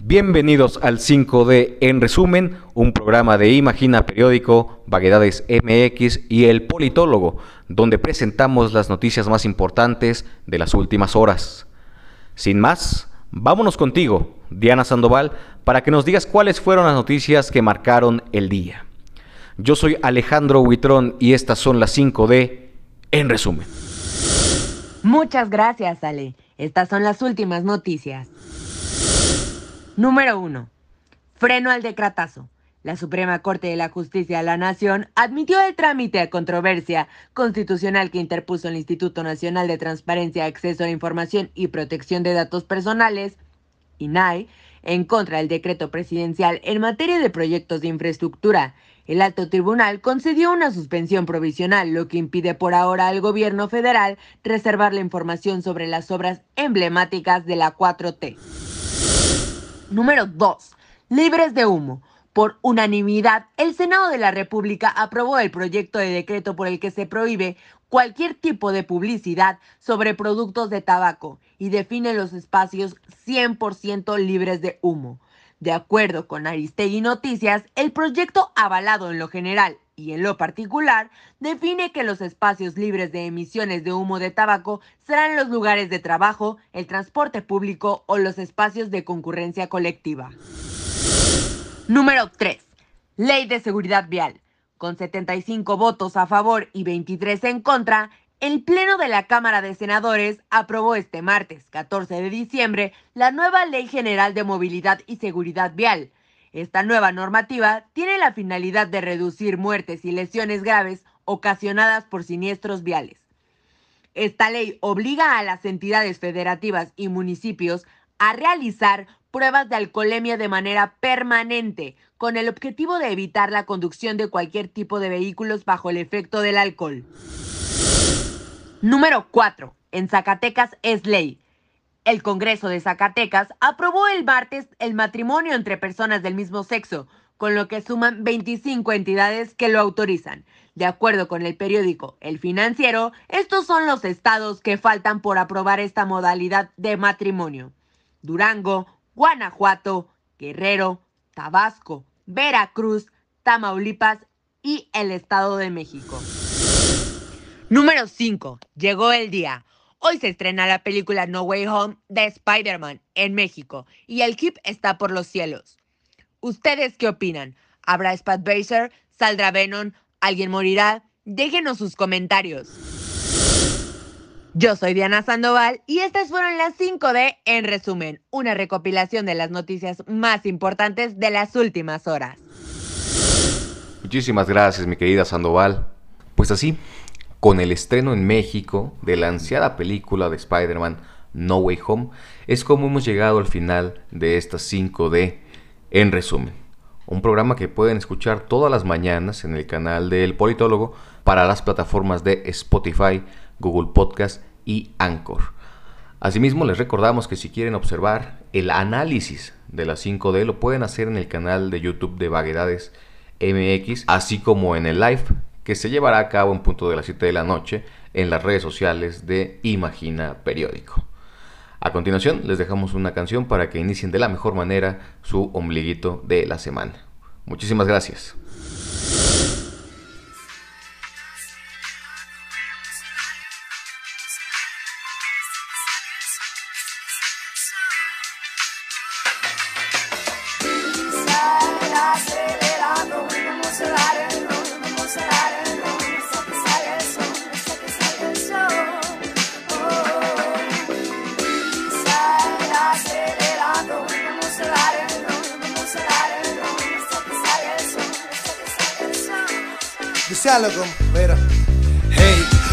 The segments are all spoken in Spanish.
Bienvenidos al 5D en resumen, un programa de Imagina Periódico, Vaguedades MX y El Politólogo, donde presentamos las noticias más importantes de las últimas horas. Sin más, vámonos contigo, Diana Sandoval, para que nos digas cuáles fueron las noticias que marcaron el día. Yo soy Alejandro Huitrón y estas son las 5D en resumen. Muchas gracias, Ale. Estas son las últimas noticias. Número 1. Freno al decretazo. La Suprema Corte de la Justicia de la Nación admitió el trámite de controversia constitucional que interpuso el Instituto Nacional de Transparencia, Acceso a la Información y Protección de Datos Personales, INAI, en contra del decreto presidencial en materia de proyectos de infraestructura. El alto tribunal concedió una suspensión provisional, lo que impide por ahora al gobierno federal reservar la información sobre las obras emblemáticas de la 4T. Número 2. Libres de humo. Por unanimidad, el Senado de la República aprobó el proyecto de decreto por el que se prohíbe cualquier tipo de publicidad sobre productos de tabaco y define los espacios 100% libres de humo. De acuerdo con Aristegui Noticias, el proyecto avalado en lo general y en lo particular define que los espacios libres de emisiones de humo de tabaco serán los lugares de trabajo, el transporte público o los espacios de concurrencia colectiva. Número 3. Ley de Seguridad Vial. Con 75 votos a favor y 23 en contra, el Pleno de la Cámara de Senadores aprobó este martes 14 de diciembre la nueva Ley General de Movilidad y Seguridad Vial. Esta nueva normativa tiene la finalidad de reducir muertes y lesiones graves ocasionadas por siniestros viales. Esta ley obliga a las entidades federativas y municipios a realizar pruebas de alcoholemia de manera permanente, con el objetivo de evitar la conducción de cualquier tipo de vehículos bajo el efecto del alcohol. Número 4. En Zacatecas es ley. El Congreso de Zacatecas aprobó el martes el matrimonio entre personas del mismo sexo, con lo que suman 25 entidades que lo autorizan. De acuerdo con el periódico El Financiero, estos son los estados que faltan por aprobar esta modalidad de matrimonio. Durango, Guanajuato, Guerrero, Tabasco, Veracruz, Tamaulipas y el Estado de México. Número 5. Llegó el día. Hoy se estrena la película No Way Home de Spider-Man en México y el Keep está por los cielos. ¿Ustedes qué opinan? ¿Habrá Spatbaser? ¿Saldrá Venom? ¿Alguien morirá? Déjenos sus comentarios. Yo soy Diana Sandoval y estas fueron las 5D en resumen, una recopilación de las noticias más importantes de las últimas horas. Muchísimas gracias, mi querida Sandoval. Pues así, con el estreno en México de la ansiada película de Spider-Man No Way Home, es como hemos llegado al final de esta 5D en resumen. Un programa que pueden escuchar todas las mañanas en el canal del Politólogo para las plataformas de Spotify, Google Podcast y Anchor. Asimismo, les recordamos que si quieren observar el análisis de la 5D, lo pueden hacer en el canal de YouTube de Vaguedades MX, así como en el live que se llevará a cabo en punto de las 7 de la noche en las redes sociales de Imagina Periódico. A continuación les dejamos una canción para que inicien de la mejor manera su ombliguito de la semana. Muchísimas gracias. Diálogo, pero hey.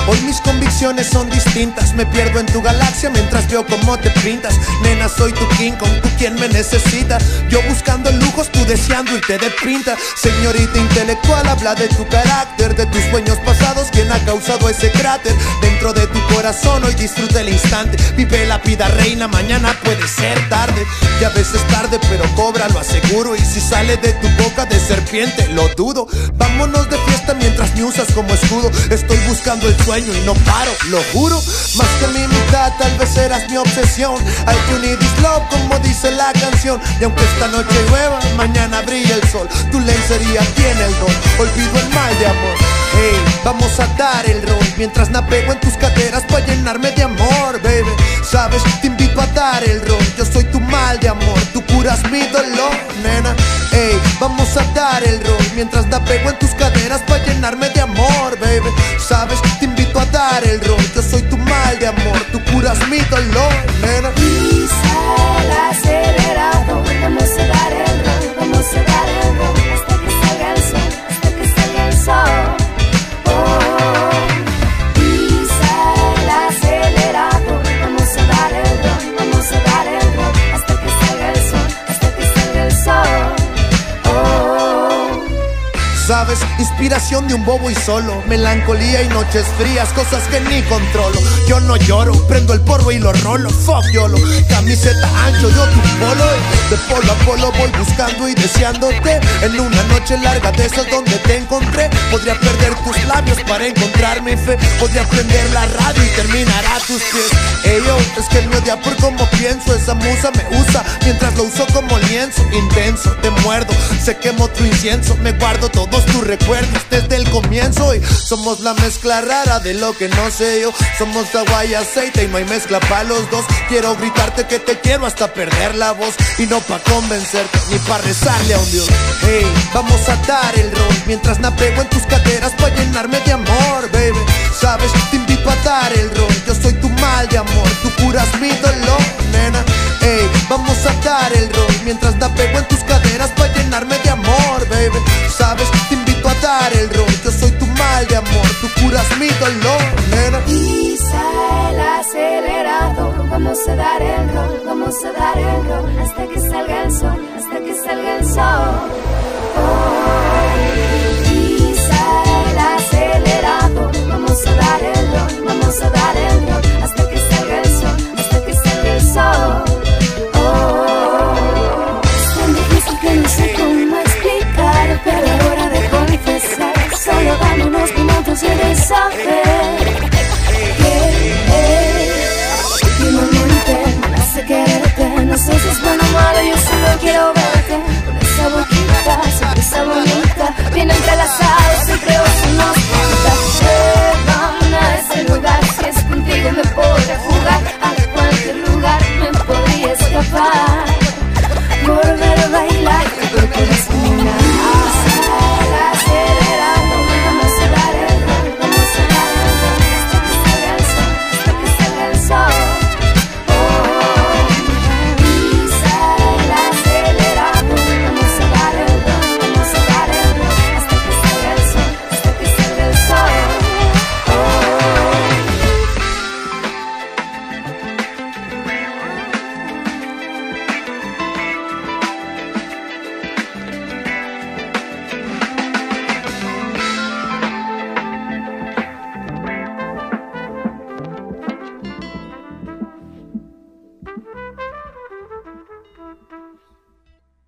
Hoy mis convicciones son distintas. Me pierdo en tu galaxia mientras veo cómo te pintas. Nena, soy tu King con tú quien me necesita. Yo buscando lujos, tú deseando y te desprinta Señorita intelectual, habla de tu carácter De tus sueños pasados, quien ha causado ese cráter. Dentro de tu corazón, hoy disfruta el instante. Vive la vida reina, mañana puede ser tarde. Y a veces tarde, pero cobra, lo aseguro. Y si sale de tu boca de serpiente, lo dudo. Vámonos de fiesta mientras mi me usas como escudo. Estoy buscando el sueño y no paro, lo juro. Más que mi mitad, tal vez eras mi obsesión. I you need this love, como dice la canción. Y aunque esta noche llueva, mañana brilla el sol. Tu lencería tiene el don, olvido el mal de amor. Hey, vamos a dar el rol mientras navego en tus caderas para llenarme de amor, baby. Sabes, te invito a dar el rol. Yo soy tu mal de amor, tú curas mi dolor, nena. Hey, vamos a dar el rol mientras navego en tus caderas para llenarme de amor, baby. Sabes, amor, tú Sabes, inspiración de un bobo y solo, melancolía y noches frías, cosas que ni controlo. Yo no lloro, prendo el porro y lo rolo, fuck yolo. Camiseta ancho, yo tu polo, de polo a polo voy buscando y deseándote. En una noche larga de esas donde te encontré, podría perder tus labios para encontrar mi fe. Podría prender la radio y terminar a tus pies. Ey yo, es que me odia por cómo pienso, esa musa me usa mientras lo uso como lienzo. Intenso, te muerdo, se quemó tu incienso, me guardo todos tus recuerdos desde el comienzo y somos la mezcla rara de lo que no sé yo. Somos agua y aceite y no hay mezcla para los dos. Quiero gritarte que te quiero hasta perder la voz y no pa' convencerte ni pa' rezarle a un dios. Hey, vamos a dar el rol mientras navego en tus caderas para llenarme de amor, baby. Sabes, te invito a dar el rol. Yo soy tu mal de amor, tú curas mi dolor, nena. Hey, vamos a dar el rol mientras navego en tus el acelerador, vamos a dar el rol, vamos a dar el rol hasta que salga el sol, hasta que salga el sol. Oh, pisa el acelerador, vamos a dar el rol, vamos a dar el rol